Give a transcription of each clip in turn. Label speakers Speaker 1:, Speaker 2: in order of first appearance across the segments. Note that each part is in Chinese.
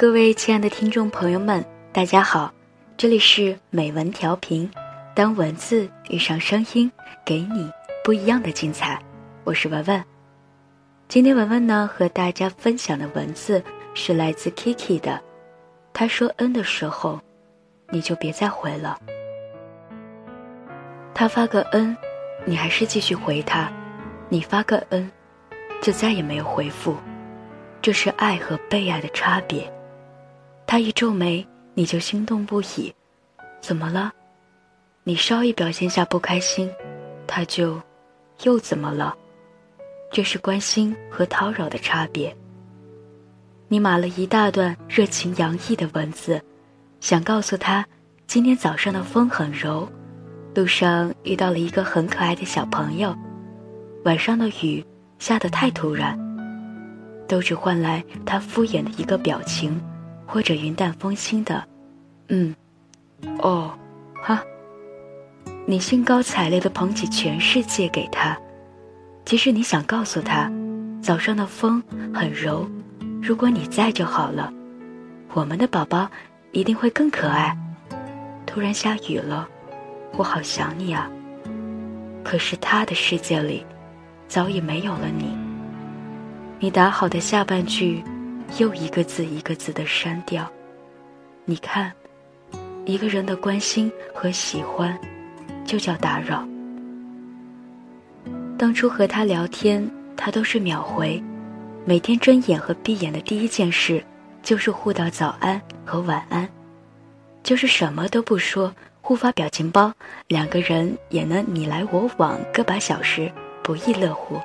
Speaker 1: 各位亲爱的听众朋友们，大家好，这里是美文调频，当文字遇上声音，给你不一样的精彩。我是文文，今天文文呢和大家分享的文字是来自 Kiki 的，他说嗯的时候，你就别再回了。他发个嗯你还是继续回他；你发个嗯就再也没有回复。这是爱和被爱的差别。他一皱眉，你就心动不已。怎么了？你稍一表现下不开心，他就又怎么了？这是关心和叨扰的差别。你码了一大段热情洋溢的文字，想告诉他，今天早上的风很柔，路上遇到了一个很可爱的小朋友，晚上的雨下得太突然，都只换来他敷衍的一个表情。或者云淡风轻的，嗯，哦，哈。你兴高采烈的捧起全世界给他，其实你想告诉他，早上的风很柔，如果你在就好了，我们的宝宝一定会更可爱。突然下雨了，我好想你啊。可是他的世界里，早已没有了你。你打好的下半句。又一个字一个字的删掉。你看，一个人的关心和喜欢，就叫打扰。当初和他聊天，他都是秒回，每天睁眼和闭眼的第一件事，就是互道早安和晚安，就是什么都不说，互发表情包，两个人也能你来我往个把小时，不亦乐乎。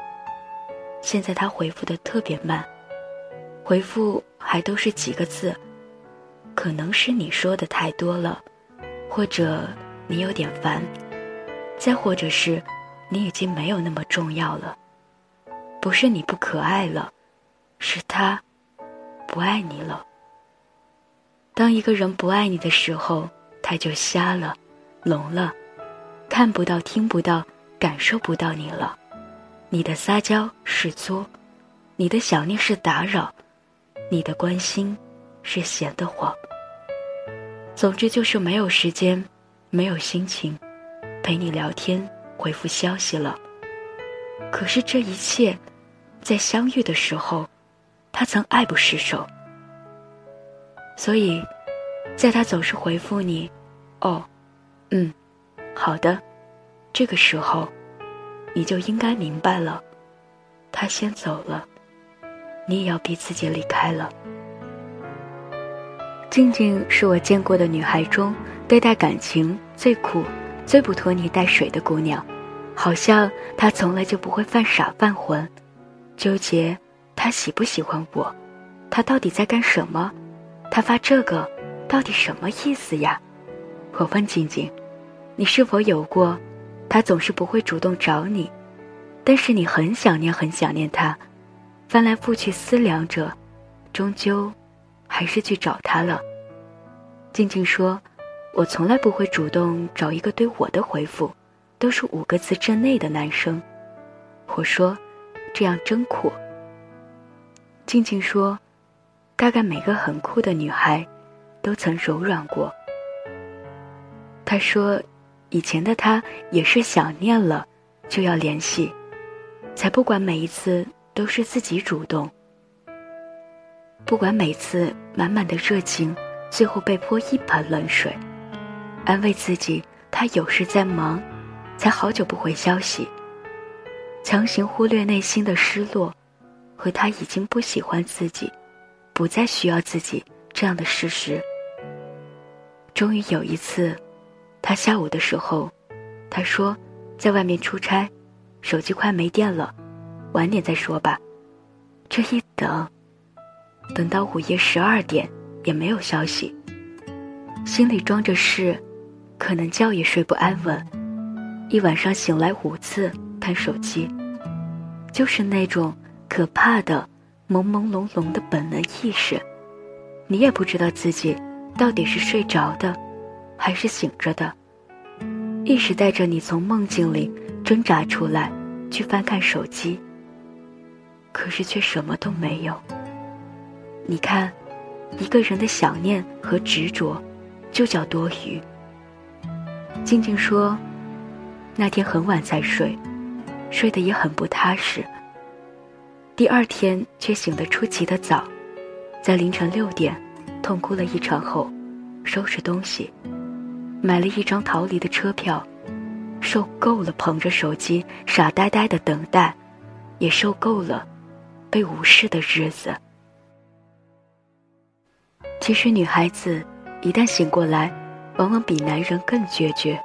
Speaker 1: 现在他回复的特别慢。回复还都是几个字，可能是你说的太多了，或者你有点烦，再或者是你已经没有那么重要了。不是你不可爱了，是他不爱你了。当一个人不爱你的时候，他就瞎了，聋了，看不到、听不到、感受不到你了。你的撒娇是作，你的想念是打扰。你的关心是闲得慌，总之就是没有时间，没有心情陪你聊天、回复消息了。可是这一切，在相遇的时候，他曾爱不释手。所以，在他总是回复你“哦，嗯，好的”这个时候，你就应该明白了，他先走了。你也要逼自己离开了。静静是我见过的女孩中对待感情最苦、最不拖泥带水的姑娘，好像她从来就不会犯傻犯浑，纠结他喜不喜欢我，他到底在干什么，他发这个到底什么意思呀？我问静静，你是否有过，他总是不会主动找你，但是你很想念很想念他。翻来覆去思量着，终究还是去找他了。静静说：“我从来不会主动找一个对我的回复都是五个字之内的男生。”我说：“这样真苦。”静静说：“大概每个很酷的女孩，都曾柔软过。”她说：“以前的她也是想念了，就要联系，才不管每一次。”都是自己主动，不管每次满满的热情，最后被泼一盆冷水，安慰自己他有事在忙，才好久不回消息，强行忽略内心的失落，和他已经不喜欢自己，不再需要自己这样的事实。终于有一次，他下午的时候，他说在外面出差，手机快没电了。晚点再说吧，这一等，等到午夜十二点也没有消息。心里装着事，可能觉也睡不安稳，一晚上醒来五次看手机，就是那种可怕的朦朦胧胧的本能意识，你也不知道自己到底是睡着的，还是醒着的，意识带着你从梦境里挣扎出来，去翻看手机。可是却什么都没有。你看，一个人的想念和执着，就叫多余。静静说，那天很晚才睡，睡得也很不踏实。第二天却醒得出奇的早，在凌晨六点，痛哭了一场后，收拾东西，买了一张逃离的车票，受够了捧着手机傻呆呆的等待，也受够了被无视的日子。其实，女孩子一旦醒过来，往往比男人更决绝。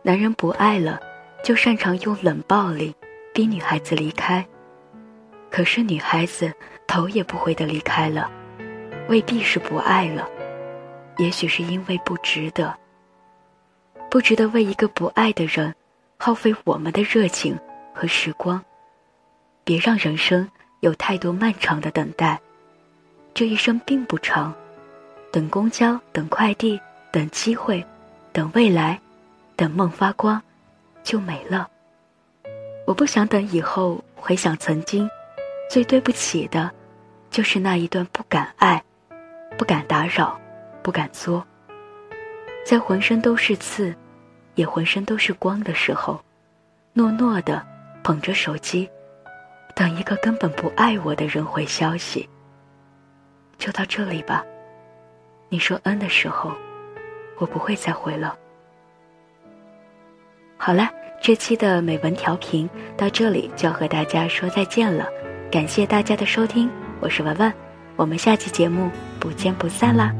Speaker 1: 男人不爱了，就擅长用冷暴力逼女孩子离开。可是女孩子头也不回的离开了，未必是不爱了，也许是因为不值得。不值得为一个不爱的人耗费我们的热情和时光。别让人生有太多漫长的等待。这一生并不长，等公交，等快递，等机会，等未来，等梦发光，就没了。我不想等以后回想曾经，最对不起的，就是那一段不敢爱、不敢打扰、不敢作，在浑身都是刺，也浑身都是光的时候，诺诺的捧着手机，等一个根本不爱我的人回消息。就到这里吧。你说“嗯”的时候，我不会再回了。好了，这期的美文调频到这里就要和大家说再见了。感谢大家的收听，我是文文，我们下期节目不见不散啦。